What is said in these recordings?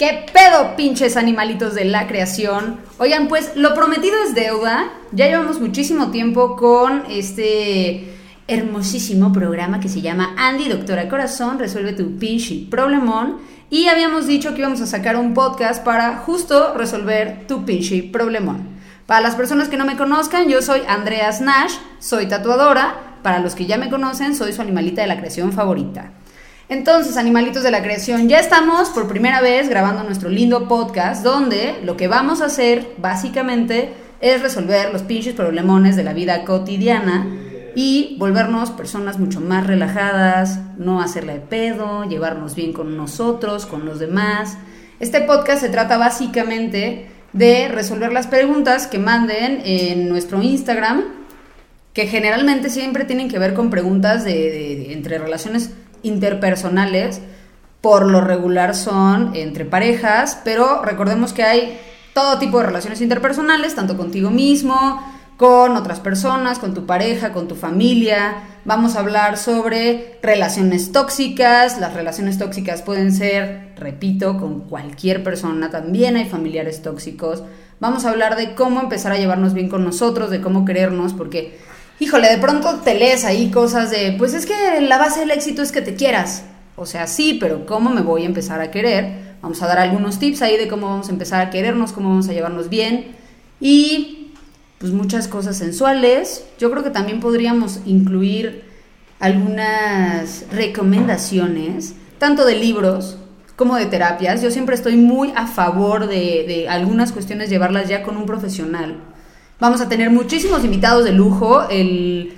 ¿Qué pedo, pinches animalitos de la creación? Oigan, pues lo prometido es deuda. Ya llevamos muchísimo tiempo con este hermosísimo programa que se llama Andy Doctora Corazón, resuelve tu pinche problemón. Y habíamos dicho que íbamos a sacar un podcast para justo resolver tu pinche problemón. Para las personas que no me conozcan, yo soy Andreas Nash, soy tatuadora. Para los que ya me conocen, soy su animalita de la creación favorita. Entonces, animalitos de la creación, ya estamos por primera vez grabando nuestro lindo podcast donde lo que vamos a hacer básicamente es resolver los pinches problemones de la vida cotidiana y volvernos personas mucho más relajadas, no hacerle de pedo, llevarnos bien con nosotros, con los demás. Este podcast se trata básicamente de resolver las preguntas que manden en nuestro Instagram, que generalmente siempre tienen que ver con preguntas de, entre relaciones interpersonales, por lo regular son entre parejas, pero recordemos que hay todo tipo de relaciones interpersonales, tanto contigo mismo, con otras personas, con tu pareja, con tu familia. Vamos a hablar sobre relaciones tóxicas. Las relaciones tóxicas pueden ser, repito, con cualquier persona. También hay familiares tóxicos. Vamos a hablar de cómo empezar a llevarnos bien con nosotros, de cómo querernos, porque híjole, de pronto te lees ahí cosas de, pues es que la base del éxito es que te quieras. O sea, sí, pero ¿cómo me voy a empezar a querer? Vamos a dar algunos tips ahí de cómo vamos a empezar a querernos, cómo vamos a llevarnos bien y pues muchas cosas sensuales. Yo creo que también podríamos incluir algunas recomendaciones, tanto de libros como de terapias. Yo siempre estoy muy a favor de, de algunas cuestiones llevarlas ya con un profesional Vamos a tener muchísimos invitados de lujo. El,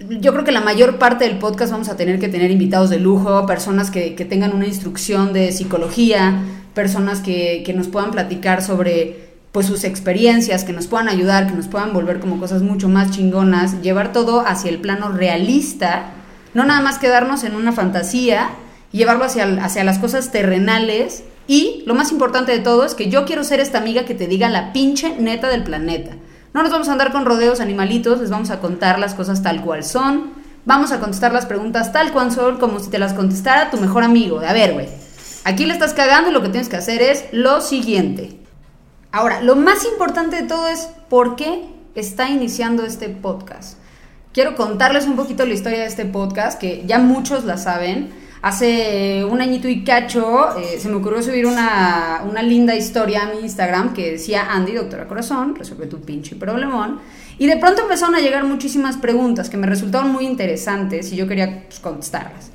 yo creo que la mayor parte del podcast vamos a tener que tener invitados de lujo, personas que, tengan una instrucción de psicología, personas que, que, nos puedan platicar sobre pues sus experiencias, que nos puedan ayudar, que nos puedan volver como cosas mucho más chingonas, llevar todo hacia el plano realista, no nada más quedarnos en una fantasía, llevarlo hacia, hacia las cosas terrenales y lo más importante de todo es que yo quiero ser esta amiga que te diga la pinche neta del planeta. No nos vamos a andar con rodeos animalitos, les vamos a contar las cosas tal cual son. Vamos a contestar las preguntas tal cual son, como si te las contestara tu mejor amigo. De a ver, güey, aquí le estás cagando y lo que tienes que hacer es lo siguiente. Ahora, lo más importante de todo es por qué está iniciando este podcast. Quiero contarles un poquito la historia de este podcast, que ya muchos la saben. Hace un añito y cacho eh, se me ocurrió subir una, linda historia a mi Instagram que decía Andy, doctora corazón, resuelve tu pinche problemón. Y de pronto empezaron a llegar muchísimas preguntas que me resultaron muy interesantes y yo quería pues, contestarlas.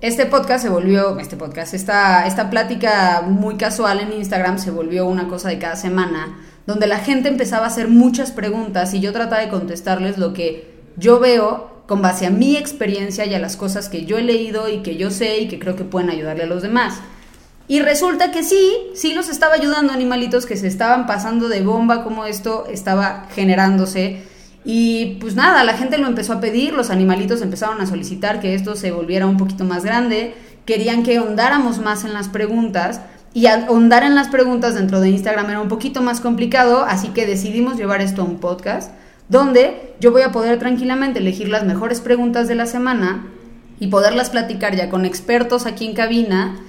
Este podcast se volvió, este podcast, esta, esta plática muy casual en Instagram se volvió una cosa de cada semana, donde la gente empezaba a hacer muchas preguntas y yo trataba de contestarles lo que yo veo con base a mi experiencia y a las cosas que yo he leído y que yo sé y que creo que pueden ayudarle a los demás. Y resulta que sí, sí los estaba ayudando animalitos que se estaban pasando de bomba, como esto estaba generándose. Y pues nada, la gente lo empezó a pedir, los animalitos empezaron a solicitar que esto se volviera un poquito más grande, querían que ahondáramos más en las preguntas. Y ahondar en las preguntas dentro de Instagram era un poquito más complicado, así que decidimos llevar esto a un podcast donde yo voy a poder tranquilamente elegir las mejores preguntas de la semana y poderlas platicar ya con expertos aquí en cabina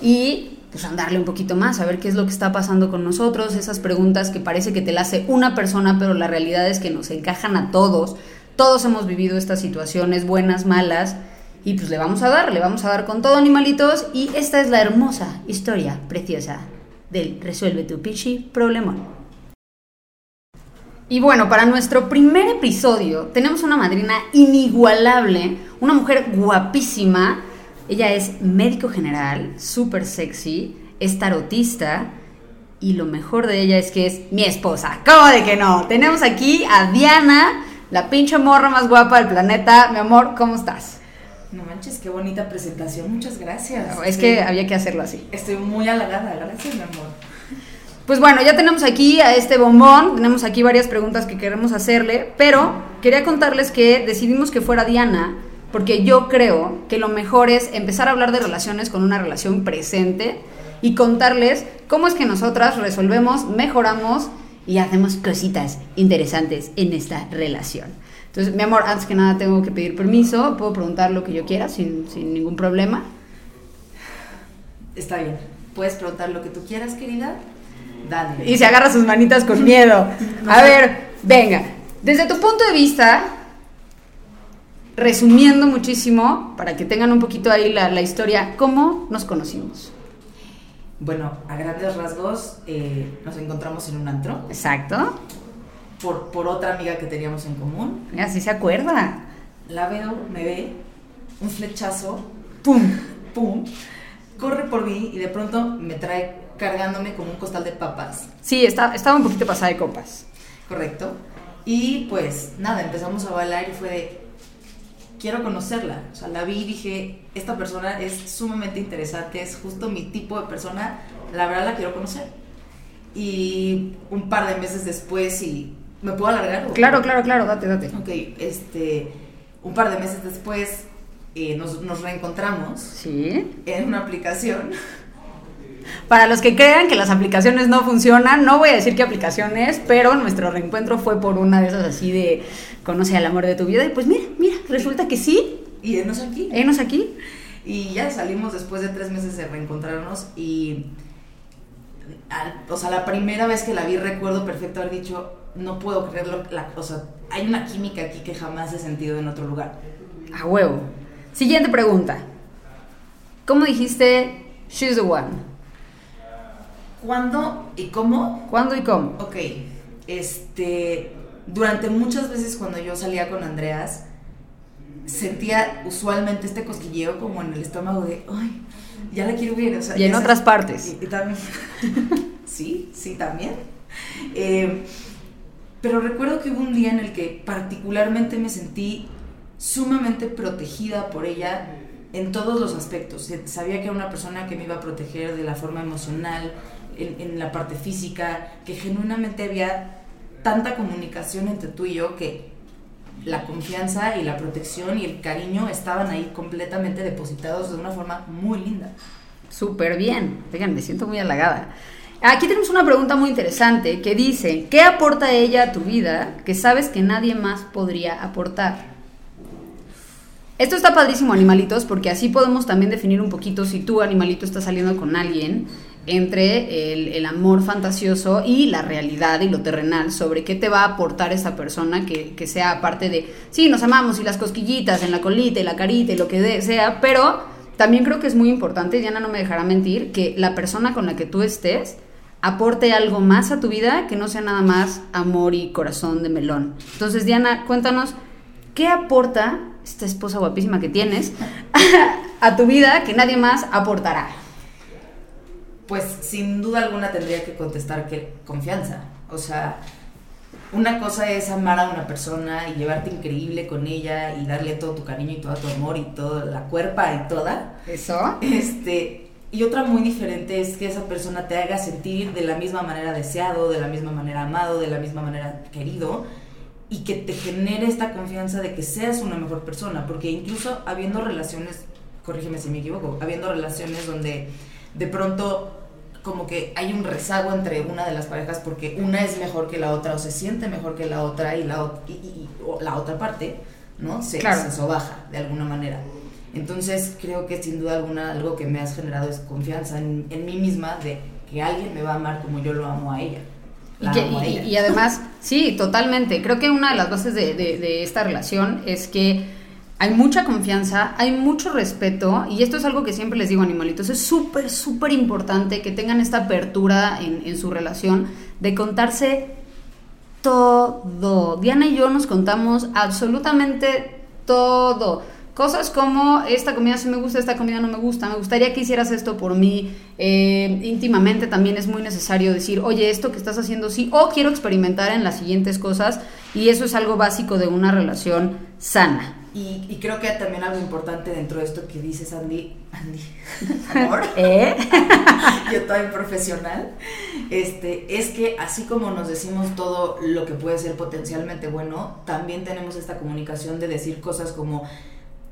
y pues andarle un poquito más, a ver qué es lo que está pasando con nosotros, esas preguntas que parece que te las hace una persona, pero la realidad es que nos encajan a todos. Todos hemos vivido estas situaciones, buenas, malas, y pues le vamos a dar, le vamos a dar con todo animalitos, y esta es la hermosa historia preciosa del Resuelve tu Pichi Problemón. Y bueno, para nuestro primer episodio tenemos una madrina inigualable, una mujer guapísima. Ella es médico general, súper sexy, es tarotista y lo mejor de ella es que es mi esposa. ¿Cómo de que no? Tenemos aquí a Diana, la pinche morra más guapa del planeta. Mi amor, ¿cómo estás? No manches, qué bonita presentación, muchas gracias. es que había que hacerlo así. Estoy muy halagada, gracias mi amor. Pues bueno, ya tenemos aquí a este bombón, tenemos aquí varias preguntas que queremos hacerle, pero quería contarles que decidimos que fuera Diana, porque yo creo que lo mejor es empezar a hablar de relaciones con una relación presente y contarles cómo es que nosotras resolvemos, mejoramos y hacemos cositas interesantes en esta relación. Entonces, mi amor, antes que nada tengo que pedir permiso, puedo preguntar lo que yo quiera sin, ningún problema. Está bien. puedes preguntar lo que tú quieras, querida. Dale. Y se agarra sus manitas con miedo. A ver, venga. Desde tu punto de vista, resumiendo muchísimo, para que tengan un poquito ahí la, la historia, ¿cómo nos conocimos? Bueno, a grandes rasgos eh, nos encontramos en un antro Exacto. por, por otra amiga que teníamos en común. Mira, sí se acuerda. La veo, me ve, un flechazo, ¡Pum! pum, corre por mí y de pronto me trae cargándome como un costal de papas. Sí, está, estaba un poquito pasada de copas. Correcto. Y pues nada, empezamos a bailar y fue de, quiero conocerla. O sea, la vi y dije, esta persona es sumamente interesante, es justo mi tipo de persona, la verdad la quiero conocer. Y un par de meses después, y ¿me puedo alargar? Claro, claro, claro, date, date. Ok, este, un par de meses después eh, nos, nos reencontramos Sí. en una aplicación. Para los que crean que las aplicaciones no funcionan, no voy a decir qué aplicación es, pero nuestro reencuentro fue por una de esas así de conoce al amor de tu vida y pues mira, mira, resulta que sí, Y enos aquí. enos aquí. Y ya salimos después de tres meses de reencontrarnos y... al- o sea, la primera vez que la vi recuerdo perfecto haber dicho, no puedo creerlo, la, o sea, hay una química aquí que jamás he sentido en otro lugar. A huevo. Siguiente pregunta. ¿Cómo dijiste she's the one? ¿Cuándo y cómo? ¿Cuándo y cómo? Ok, este, durante muchas veces cuando yo salía con Andreas, sentía usualmente este cosquilleo como en el estómago de, ay, ya la quiero ver. O sea, Y en otras partes. Y, y también, sí, sí, también. Eh, pero recuerdo que hubo un día en el que particularmente me sentí sumamente protegida por ella en todos los aspectos. Sabía que era una persona que me iba a proteger de la forma emocional, en, la parte física, que genuinamente había tanta comunicación entre tú y yo que la confianza y la protección y el cariño estaban ahí completamente depositados de una forma muy linda. Súper bien. Oigan, me siento muy halagada. Aquí tenemos una pregunta muy interesante que dice, ¿qué aporta ella a tu vida que sabes que nadie más podría aportar? Esto está padrísimo, animalitos, porque así podemos también definir un poquito si tú, animalito, estás saliendo con alguien entre el, amor fantasioso y la realidad y lo terrenal sobre qué te va a aportar esa persona que, que sea aparte de, sí, nos amamos y las cosquillitas en la colita y la carita y lo que sea, pero también creo que es muy importante, Diana no me dejará mentir, que la persona con la que tú estés aporte algo más a tu vida que no sea nada más amor y corazón de melón. Entonces, Diana, cuéntanos, ¿qué aporta esta esposa guapísima que tienes a tu vida que nadie más aportará? Pues sin duda alguna tendría que contestar que confianza. O sea, una cosa es amar a una persona y llevarte increíble con ella y darle todo tu cariño y todo tu amor y toda la cuerpa y toda. Eso. Este, y otra muy diferente es que esa persona te haga sentir de la misma manera deseado, de la misma manera amado, de la misma manera querido y que te genere esta confianza de que seas una mejor persona, porque incluso habiendo relaciones, corrígeme si me equivoco, habiendo relaciones donde de pronto como que hay un rezago entre una de las parejas porque una es mejor que la otra o se siente mejor que la otra y la, y- y- o la otra parte, ¿no? Se, Claro. se sobaja de alguna manera. Entonces creo que sin duda alguna algo que me has generado es confianza en, en mí misma de que alguien me va a amar como yo lo amo a ella. Y, que- y- y además, sí, totalmente. Creo que una de las bases de, de- de esta relación es que hay mucha confianza, hay mucho respeto, y esto es algo que siempre les digo, animalitos, es súper, súper importante que tengan esta apertura en, su relación de contarse todo. Diana y yo nos contamos absolutamente todo. Cosas como esta comida sí me gusta, esta comida no me gusta, me gustaría que hicieras esto por mí. Eh, íntimamente también es muy necesario decir, oye, esto que estás haciendo sí, o quiero experimentar en las siguientes cosas, y eso es algo básico de una relación sana. Y, y creo que también algo importante dentro de esto que dices, Andy, Andy, amor, ¿Eh? yo también profesional, este, es que así como nos decimos todo lo que puede ser potencialmente bueno, también tenemos esta comunicación de decir cosas como,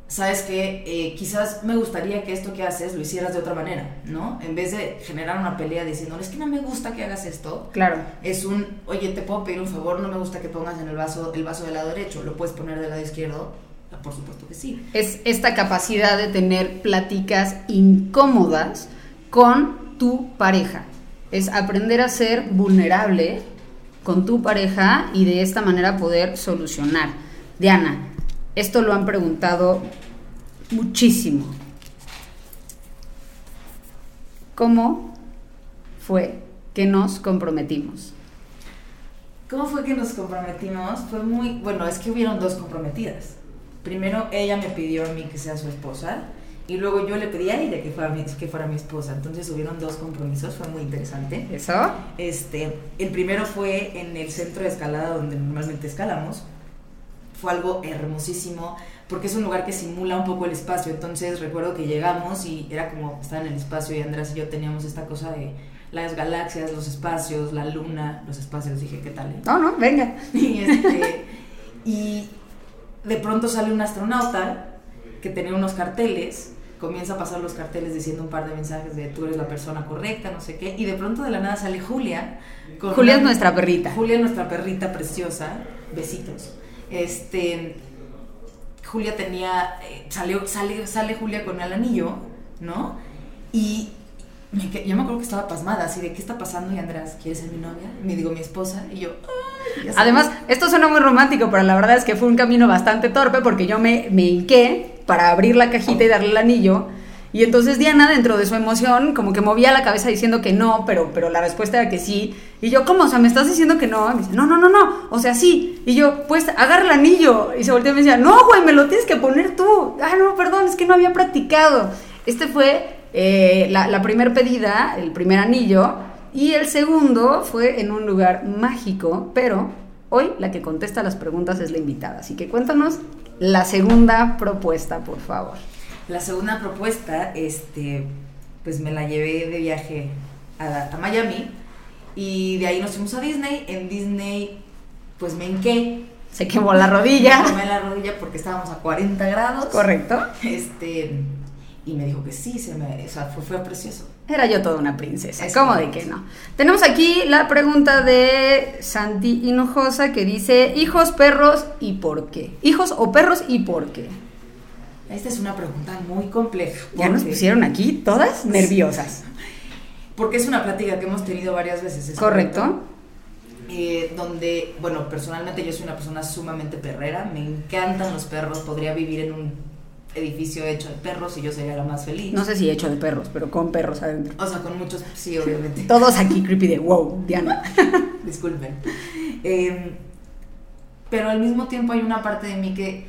sabes que quizás me gustaría que esto que haces lo hicieras de otra manera, ¿no? En vez de generar una pelea diciendo, es que no me gusta que hagas esto, Claro. es un, oye, te puedo pedir un favor, no me gusta que pongas en el vaso el vaso del lado derecho, lo puedes poner del lado izquierdo, por supuesto que sí. Es esta capacidad de tener pláticas incómodas con tu pareja. Es aprender a ser vulnerable con tu pareja y de esta manera poder solucionar. Diana, esto lo han preguntado muchísimo. ¿Cómo fue que nos comprometimos? ¿Cómo fue que nos comprometimos? Fue muy, bueno, es que hubieron dos comprometidas. Primero ella me pidió a mí que sea su esposa y luego yo le pedí a ella que fuera mi, que fuera mi esposa. Entonces hubieron dos compromisos, fue muy interesante. ¿Eso? Este, el primero fue en el centro de escalada donde normalmente escalamos. Fue algo hermosísimo porque es un lugar que simula un poco el espacio. Entonces recuerdo que llegamos y era como estar en el espacio y Andrés y yo teníamos esta cosa de las galaxias, los espacios, la luna, los espacios. Dije, ¿qué tal? No, no, venga. Y, este, y de pronto sale un astronauta que tenía unos carteles, comienza a pasar los carteles diciendo un par de mensajes de tú eres la persona correcta, no sé qué, y de pronto de la nada sale Julia. Julia es nuestra perrita. Julia es nuestra perrita preciosa, besitos. Este, Julia tenía, eh, salió, sale, sale Julia con el anillo, ¿no? Y yo me acuerdo que estaba pasmada, así de, ¿qué está pasando? Y Andrés, ¿quieres ser mi novia? me digo, mi esposa. Y yo, Además, esto suena muy romántico, pero la verdad es que fue un camino bastante torpe porque yo me, me hinqué para abrir la cajita y darle el anillo. Y entonces Diana, dentro de su emoción, como que movía la cabeza diciendo que no, pero, pero la respuesta era que sí. Y yo, ¿cómo? O sea, ¿me estás diciendo que no? Y me dice, no, no, no, no. O sea, sí. Y yo, pues, agarra el anillo. Y se volteó y me decía, no, güey, me lo tienes que poner tú. Ah, no, perdón, es que no había practicado. Este fue eh, la, la primera pedida, el primer anillo. Y el segundo fue en un lugar mágico, pero hoy la que contesta las preguntas es la invitada. Así que cuéntanos la segunda propuesta, por favor. La segunda propuesta, este, pues me la llevé de viaje a, a Miami y de ahí nos fuimos a Disney. En Disney, pues me hinqué. Se quemó la rodilla. Me quemé la rodilla porque estábamos a 40 grados. Correcto. Este, y me dijo que sí, se me, o sea, fue, fue precioso. Era yo toda una princesa, ¿cómo de que no? Tenemos aquí la pregunta de Santi Hinojosa que dice, hijos, perros y por qué. Hijos o perros y por qué. Esta es una pregunta muy compleja. Ya nos pusieron aquí todas nerviosas. Porque es una plática que hemos tenido varias veces. ¿es correcto. Eh, donde, bueno, personalmente yo soy una persona sumamente perrera, me encantan los perros, podría vivir en un edificio hecho de perros y yo sería la más feliz. No sé si hecho de perros, pero con perros adentro. O sea, con muchos, sí, obviamente. Todos aquí creepy de wow, Diana. Disculpen. Em, pero al mismo tiempo hay una parte de mí que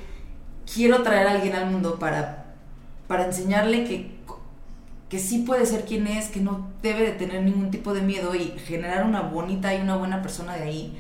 quiero traer a alguien al mundo para, para enseñarle que, que sí puede ser quien es, que no debe de tener ningún tipo de miedo y generar una bonita y una buena persona de ahí.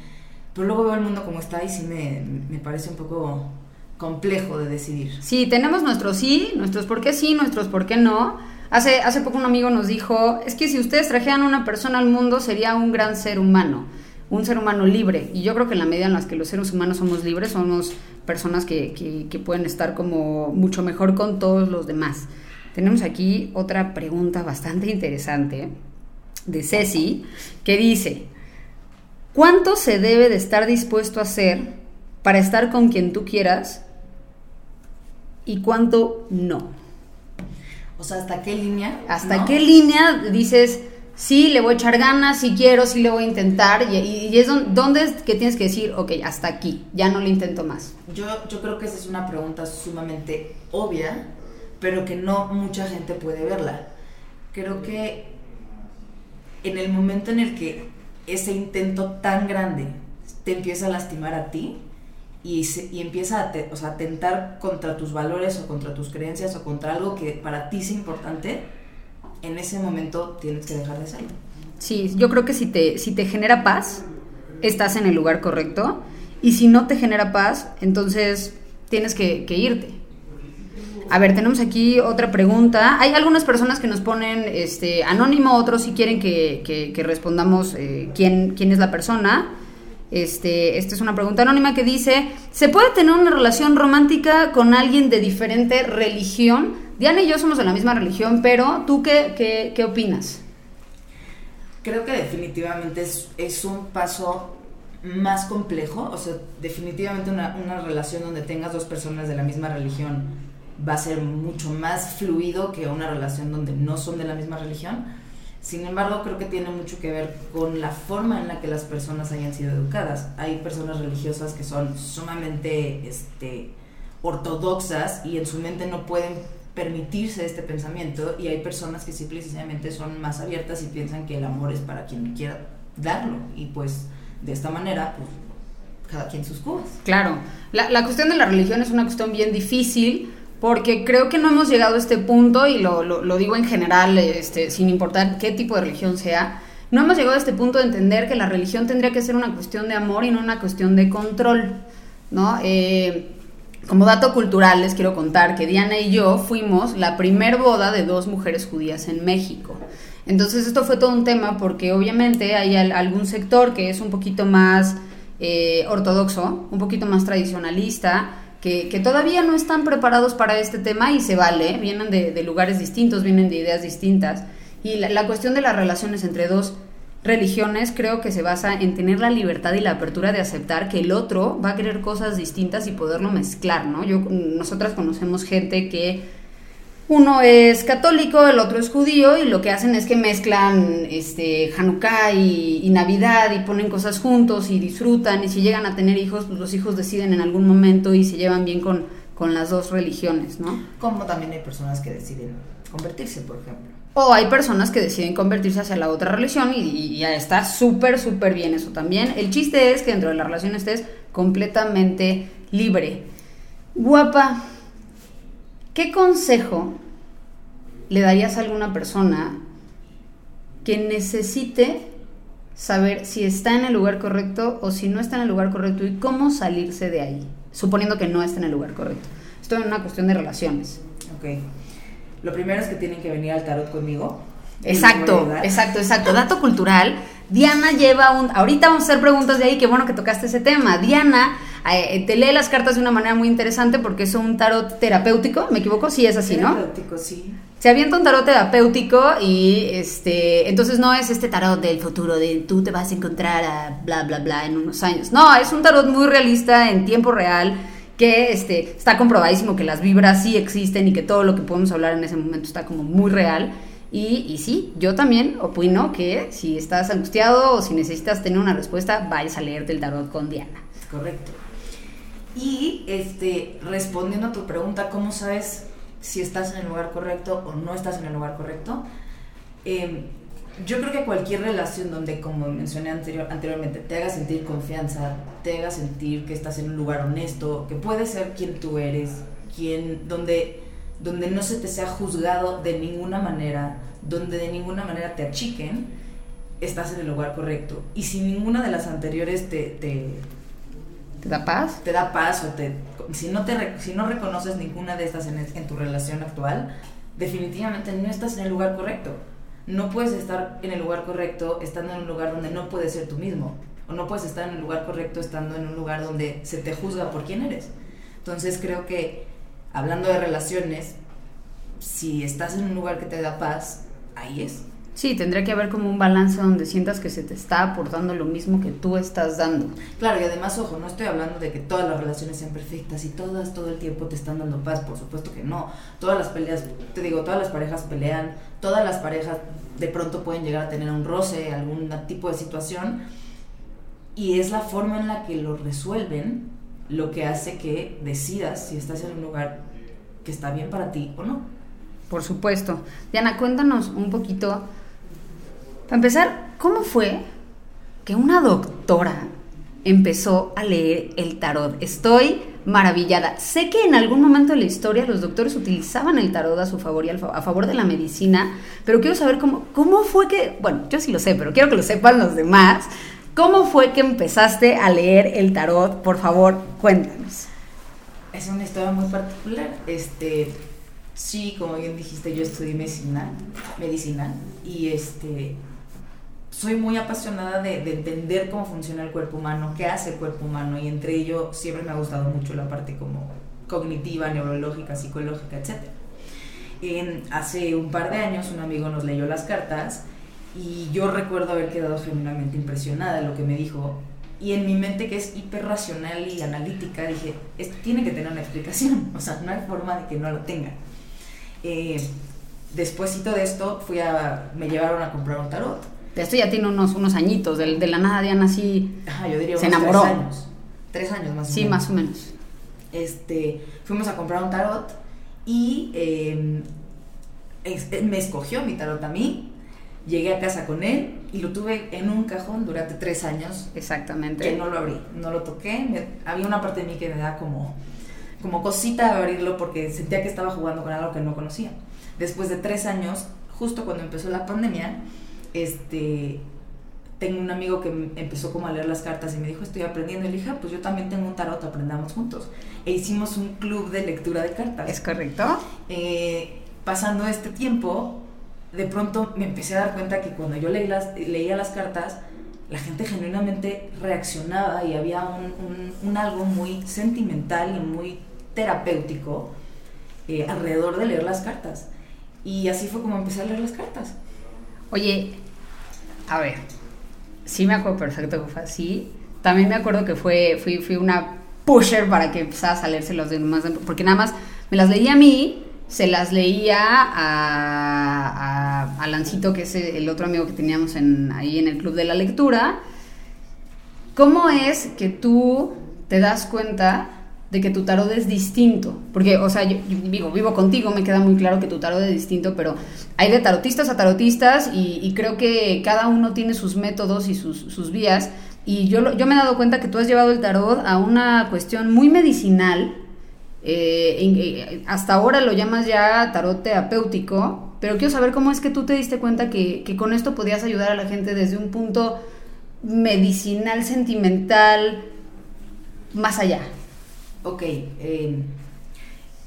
Pero luego veo el mundo como está y sí me, me parece un poco complejo de decidir. Sí, tenemos nuestros sí, nuestros por qué sí, nuestros por qué no. Hace, hace poco un amigo nos dijo, es que si ustedes trajeran una persona al mundo sería un gran ser humano, un ser humano libre. Y yo creo que en la medida en la que los seres humanos somos libres, somos personas que, que, que pueden estar como mucho mejor con todos los demás. Tenemos aquí otra pregunta bastante interesante de Ceci, que dice, ¿cuánto se debe de estar dispuesto a hacer para estar con quien tú quieras y cuánto no. O sea, ¿hasta qué línea? ¿Hasta qué línea dices, sí, le voy a echar ganas, sí quiero, sí le voy a intentar? Y, es donde, es que tienes que decir, ok, hasta aquí, ya no le intento más. Yo, yo creo que esa es una pregunta sumamente obvia, pero que no mucha gente puede verla. Creo que en el momento en el que ese intento tan grande te empieza a lastimar a ti, y, empieza a, o sea, atentar contra tus valores o contra tus creencias o contra algo que para ti es importante, en ese momento tienes que dejar de hacerlo. Sí, yo creo que si te, si te genera paz, estás en el lugar correcto. Y si no te genera paz, entonces tienes que, irte. A ver, tenemos aquí otra pregunta. Hay algunas personas que nos ponen este, anónimo, otros si quieren que, respondamos eh, quién, quién es la persona. Este, esta es una pregunta anónima que dice, ¿se puede tener una relación romántica con alguien de diferente religión? Diana y yo somos de la misma religión, pero ¿tú qué, qué, opinas? Creo que definitivamente es, un paso más complejo, o sea, definitivamente una, una relación donde tengas dos personas de la misma religión va a ser mucho más fluido que una relación donde no son de la misma religión Sin embargo, creo que tiene mucho que ver con la forma en la que las personas hayan sido educadas. Hay personas religiosas que son sumamente este, ortodoxas y en su mente no pueden permitirse este pensamiento y hay personas que simple y sencillamente son más abiertas y piensan que el amor es para quien quiera darlo y pues de esta manera pues cada quien sus cubas. Claro, la, la cuestión de la religión es una cuestión bien difícil porque creo que no hemos llegado a este punto, y lo, lo, digo en general, este, sin importar qué tipo de religión sea, no hemos llegado a este punto de entender que la religión tendría que ser una cuestión de amor y no una cuestión de control, ¿no? Eh, como dato cultural les quiero contar que Diana y yo fuimos la primer boda de dos mujeres judías en México. Entonces esto fue todo un tema porque obviamente hay algún sector que es un poquito más eh, ortodoxo, un poquito más tradicionalista, que, todavía no están preparados para este tema y se vale, vienen de, lugares distintos, vienen de ideas distintas. Y la, cuestión de las relaciones entre dos religiones creo que se basa en tener la libertad y la apertura de aceptar que el otro va a querer cosas distintas y poderlo mezclar, ¿no? Yo, nosotras conocemos gente que uno es católico, el otro es judío y lo que hacen es que mezclan este Hanukkah y, Navidad y ponen cosas juntos y disfrutan y si llegan a tener hijos, pues los hijos deciden en algún momento y se llevan bien con, con las dos religiones, ¿no? Como también hay personas que deciden convertirse, por ejemplo. O hay personas que deciden convertirse hacia la otra religión y, y ya está súper, súper bien eso también. El chiste es que dentro de la relación estés completamente libre. Guapa, ¿Qué consejo le darías a alguna persona que necesite saber si está en el lugar correcto o si no está en el lugar correcto y cómo salirse de ahí, suponiendo que no está en el lugar correcto? Esto es una cuestión de relaciones. Ok. Lo primero es que tienen que venir al tarot conmigo. Exacto, exacto, exacto. Dato cultural. Diana lleva un... Ahorita vamos a hacer preguntas de ahí, qué bueno que tocaste ese tema. Diana eh, te lee las cartas de una manera muy interesante porque es un tarot terapéutico, ¿me equivoco? Sí, es así, ¿no? Terapéutico, sí. Se avienta un tarot terapéutico y este, entonces no es este tarot del futuro de tú te vas a encontrar a bla bla bla en unos años. No, es un tarot muy realista en tiempo real que este, está comprobadísimo que las vibras sí existen y que todo lo que podemos hablar en ese momento está como muy real. Y, y, sí, yo también opino que si estás angustiado o si necesitas tener una respuesta, vayas a leerte el tarot con Diana. Correcto. Y este, respondiendo a tu pregunta, ¿cómo sabes si estás en el lugar correcto o no estás en el lugar correcto? Em, yo creo que cualquier relación donde, como mencioné anterior, anteriormente, te haga sentir confianza, te haga sentir que estás en un lugar honesto, que puedes ser quien tú eres, quien, donde, donde no se te sea juzgado de ninguna manera, donde de ninguna manera te achiquen, estás en el lugar correcto. Y si ninguna de las anteriores te, te ¿Te da paz? Te da paz te... Si no, te, si no reconoces ninguna de estas en, en tu relación actual, definitivamente no estás en el lugar correcto. No puedes estar en el lugar correcto estando en un lugar donde no puedes ser tú mismo. O no puedes estar en el lugar correcto estando en un lugar donde se te juzga por quién eres. Entonces creo que, hablando de relaciones, si estás en un lugar que te da paz, ahí es. Sí, tendría que haber como un balance donde sientas que se te está aportando lo mismo que tú estás dando. Claro, y además, ojo, no estoy hablando de que todas las relaciones sean perfectas y todas todo el tiempo te están dando paz, por supuesto que no. Todas las peleas, te digo, todas las parejas pelean, todas las parejas de pronto pueden llegar a tener un roce, algún tipo de situación, y es la forma en la que lo resuelven lo que hace que decidas si estás en un lugar que está bien para ti o no. Por supuesto. Diana, cuéntanos un poquito para empezar, ¿cómo fue que una doctora empezó a leer el tarot? Estoy maravillada. Sé que en algún momento de la historia los doctores utilizaban el tarot a su favor y a favor de la medicina, pero quiero saber cómo, cómo fue que, bueno, yo sí lo sé, pero quiero que lo sepan los demás. ¿Cómo fue que empezaste a leer el tarot? Por favor, cuéntanos. Es una historia muy particular. Este, sí, como bien dijiste, yo estudié medicina, medicina y este soy muy apasionada de, entender cómo funciona el cuerpo humano, qué hace el cuerpo humano y entre ello siempre me ha gustado mucho la parte como cognitiva, neurológica, psicológica, etc. En, hace un par de años un amigo nos leyó las cartas y yo recuerdo haber quedado genuinamente impresionada de lo que me dijo y en mi mente que es hiperracional y analítica dije, esto tiene que tener una explicación, o sea, no hay forma de que no lo tenga. Eh, despuésito de esto fui a, me llevaron a comprar un tarot. Esto ya tiene unos, unos añitos, de, de la nada Diana así Ajá, yo diría se unos enamoró. tres años. Tres años más o Sí, menos. más o menos. Este, fuimos a comprar un tarot y eh, es- él me escogió mi tarot a mí. Llegué a casa con él y lo tuve en un cajón durante tres años Exactamente. que no lo abrí, no lo toqué. me- había una parte de mí que me da como, como cosita abrirlo porque sentía que estaba jugando con algo que no conocía. Después de tres años, justo cuando empezó la pandemia, este, tengo un amigo que empezó como a leer las cartas y me dijo, estoy aprendiendo. Y le dije, "Ah, pues yo también tengo un tarot, aprendamos juntos. E hicimos un club de lectura de cartas. ¿Es correcto? Eh, pasando este tiempo, de pronto me empecé a dar cuenta que cuando yo leí las, leía las cartas, la gente genuinamente reaccionaba y había un, un- un algo muy sentimental y muy terapéutico eh, alrededor de leer las cartas. Y así fue como empecé a leer las cartas. Oye, a ver, sí me acuerdo perfecto que fue así. También me acuerdo que fue, fui, fui una pusher para que empezaras a leerse los demás, porque nada más me las leía a mí, se las leía a, a, Lancito, que es el otro amigo que teníamos en, ahí en el club de la lectura. ¿Cómo es que tú te das cuenta de que tu tarot es distinto? Porque, o sea, yo, vivo, vivo contigo, me queda muy claro que tu tarot es distinto, pero hay de tarotistas a tarotistas y, creo que cada uno tiene sus métodos y sus, vías. Y yo, yo me he dado cuenta que tú has llevado el tarot a una cuestión muy medicinal. eh, eh, hasta ahora lo llamas ya tarot terapéutico, pero quiero saber cómo es que tú te diste cuenta que, que con esto podías ayudar a la gente desde un punto medicinal, sentimental, más allá. Ok, eh,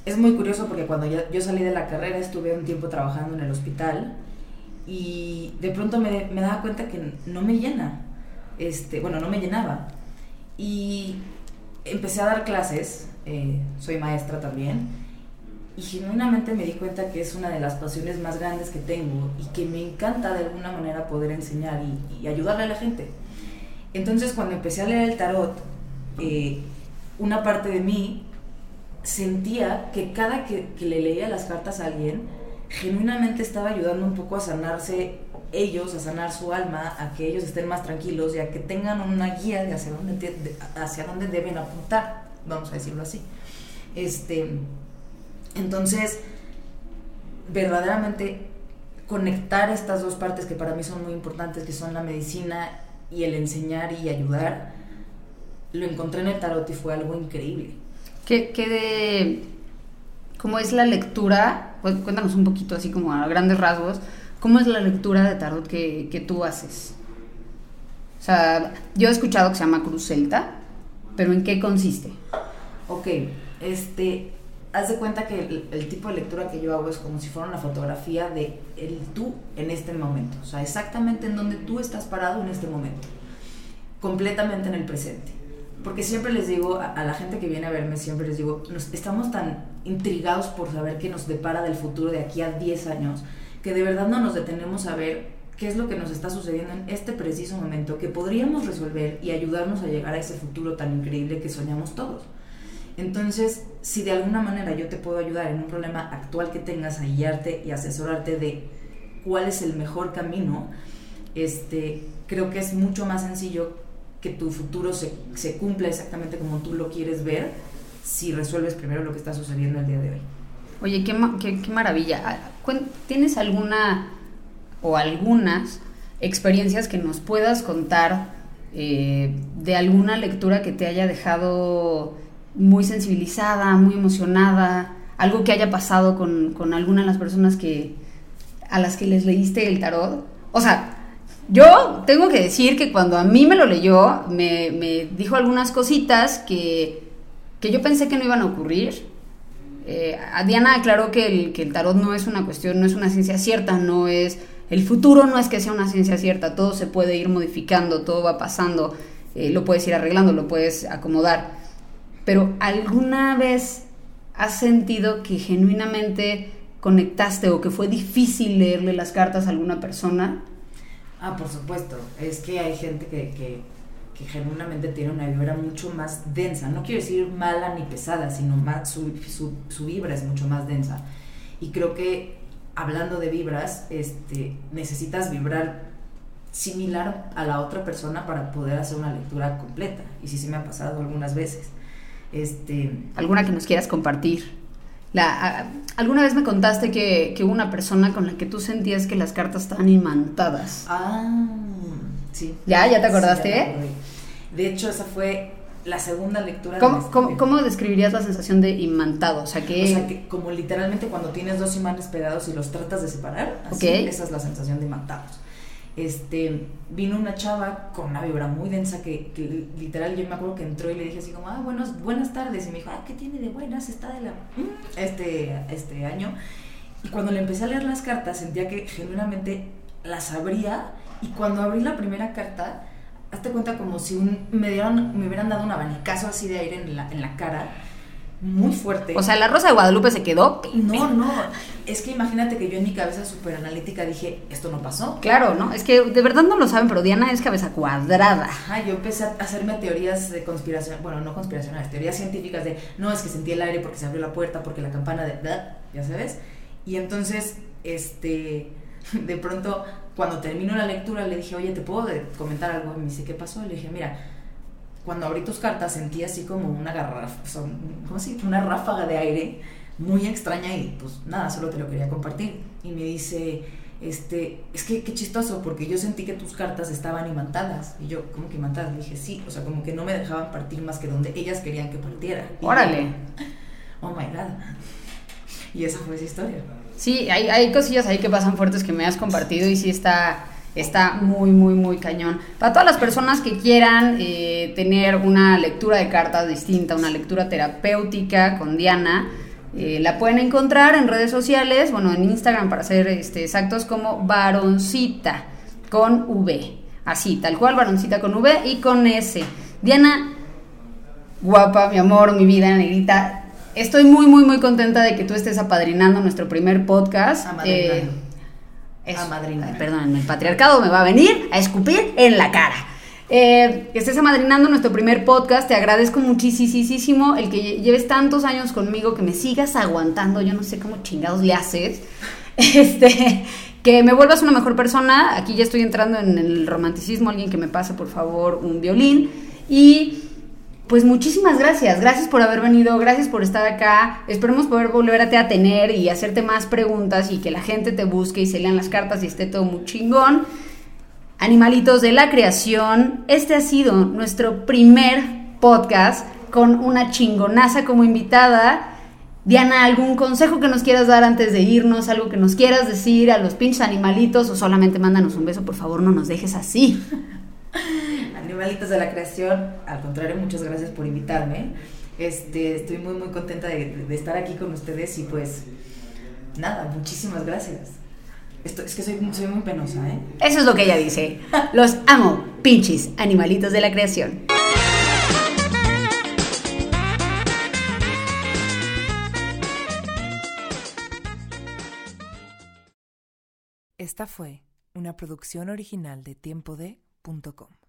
es muy curioso porque cuando yo, salí de la carrera estuve un tiempo trabajando en el hospital y de pronto me, daba cuenta que no me llena, este, bueno, no me llenaba. Y empecé a dar clases, eh, soy maestra también, y genuinamente me di cuenta que es una de las pasiones más grandes que tengo y que me encanta de alguna manera poder enseñar y, y ayudarle a la gente. Entonces cuando empecé a leer el tarot, eh, una parte de mí sentía que cada que, que le leía las cartas a alguien, genuinamente estaba ayudando un poco a sanarse ellos, a sanar su alma, a que ellos estén más tranquilos y a que tengan una guía de hacia dónde, hacia dónde deben apuntar, vamos a decirlo así. Este, entonces, verdaderamente conectar estas dos partes que para mí son muy importantes, que son la medicina y el enseñar y ayudar, lo encontré en el tarot y fue algo increíble. ¿Qué, qué de... ¿Cómo es la lectura? Cuéntanos un poquito así como a grandes rasgos. ¿Cómo es la lectura de tarot que, que tú haces? O sea, yo he escuchado que se llama Cruz Celta, pero ¿en qué consiste? Ok, este, haz de cuenta que el, el tipo de lectura que yo hago es como si fuera una fotografía de el tú en este momento, o sea, exactamente en donde tú estás parado en este momento, completamente en el presente. Porque siempre les digo a, a la gente que viene a verme, siempre les digo, nos, estamos tan intrigados por saber qué nos depara del futuro de aquí a 10 años, que de verdad no nos detenemos a ver qué es lo que nos está sucediendo en este preciso momento, que podríamos resolver y ayudarnos a llegar a ese futuro tan increíble que soñamos todos. Entonces, si de alguna manera yo te puedo ayudar en un problema actual que tengas a guiarte y asesorarte de cuál es el mejor camino, este, creo que es mucho más sencillo que tu futuro se, se cumpla exactamente como tú lo quieres ver si resuelves primero lo que está sucediendo el día de hoy. Oye, qué, qué, qué maravilla. Ah, ¿Tienes alguna o algunas experiencias que nos puedas contar eh, de alguna lectura que te haya dejado muy sensibilizada, muy emocionada? Algo que haya pasado con, con alguna de las personas que, a las que les leíste el tarot. O sea, yo tengo que decir que cuando a mí me lo leyó, me, me dijo algunas cositas que, que yo pensé que no iban a ocurrir. Eh, Diana aclaró que el, que el tarot no es una cuestión, no es una ciencia cierta, no es. El futuro no es que sea una ciencia cierta, todo se puede ir modificando, todo va pasando, eh, lo puedes ir arreglando, lo puedes acomodar. Pero ¿alguna vez has sentido que genuinamente conectaste o que fue difícil leerle las cartas a alguna persona? Ah, por supuesto. Es que hay gente que, que, que genuinamente tiene una vibra mucho más densa. No quiero decir mala ni pesada, sino más, su, su, su vibra es mucho más densa. Y creo que hablando de vibras, este, necesitas vibrar similar a la otra persona para poder hacer una lectura completa. Y sí, sí me ha pasado algunas veces. Este, ¿Alguna que nos quieras compartir? La, alguna vez me contaste que, que, hubo una persona con la que tú sentías que las cartas estaban imantadas. Ah, sí. ¿Ya? ¿Ya te acordaste? de hecho, esa fue la segunda lectura. ¿Cómo, de ¿cómo, ¿cómo, describirías la sensación de imantado? O sea, que... O sea, que como literalmente cuando tienes dos imanes pegados y los tratas de separar, así, esa es la sensación de imantados este, vino una chava con una vibra muy densa que, literal yo me acuerdo que entró y le dije así como, ah, buenos, buenas tardes. Y me dijo, ah, ¿qué tiene de buenas? Está de la... Mm, este, este año. Y cuando le empecé a leer las cartas sentía que genuinamente las abría y cuando abrí la primera carta, hazte cuenta como si me, dieron, me hubieran dado un abanicazo así de aire en la, en la cara muy fuerte. O sea, la Rosa de Guadalupe se quedó. No, no. Es que imagínate que yo en mi cabeza súper analítica dije, esto no pasó. Claro, ¿no? Es que de verdad no lo saben, pero Diana es cabeza cuadrada. Ajá, yo empecé a hacerme teorías de conspiración, bueno, no conspiracionales, teorías científicas de, no, es que sentí el aire porque se abrió la puerta, porque la campana de, ya sabes. Y entonces, este, de pronto, cuando termino la lectura, le dije, oye, ¿te puedo comentar algo? Y me dice, ¿qué pasó? Le dije, mira, cuando abrí tus cartas sentí así como una garrafa, ¿cómo se Una ráfaga de aire muy extraña y pues nada, solo te lo quería compartir. Y me dice, este, es que qué chistoso, porque yo sentí que tus cartas estaban imantadas. Y yo, ¿cómo que imantadas? Le dije, sí, o sea, como que no me dejaban partir más que donde ellas querían que partiera. Órale. oh my god. Y esa fue esa historia. Sí, hay, hay cosillas ahí que pasan fuertes que me has compartido y sí está está muy, muy, muy cañón. Para todas las personas que quieran eh, tener una lectura de cartas distinta, una lectura terapéutica con Diana, eh, la pueden encontrar en redes sociales, bueno, en Instagram para ser este, exactos, como varoncita con V. Así, tal cual, varoncita con V y con S. Diana, guapa, mi amor, mi vida, negrita. Estoy muy, muy, muy contenta de que tú estés apadrinando nuestro primer podcast. Eh, a madrina. Perdón, el patriarcado me va a venir a escupir en la cara. Eh, que estés amadrinando nuestro primer podcast, te agradezco muchísimo el que lleves tantos años conmigo, que me sigas aguantando, yo no sé cómo chingados le haces, este, que me vuelvas una mejor persona, aquí ya estoy entrando en el romanticismo, alguien que me pase por favor un violín, y pues muchísimas gracias, gracias por haber venido, gracias por estar acá. Esperemos poder volverte a tener y hacerte más preguntas y que la gente te busque y se lean las cartas y esté todo muy chingón. Animalitos de la creación, este ha sido nuestro primer podcast con una chingonaza como invitada. Diana, ¿algún consejo que nos quieras dar antes de irnos? ¿Algo que nos quieras decir a los pinches animalitos? O solamente mándanos un beso, por favor, no nos dejes así. Animalitos de la Creación, al contrario, muchas gracias por invitarme. Este, estoy muy, muy contenta de, estar aquí con ustedes y pues nada, muchísimas gracias. Esto, es que soy, soy muy penosa, ¿eh? Eso es lo que ella dice. Los amo, pinches animalitos de la creación. Esta fue una producción original de tiempode.com.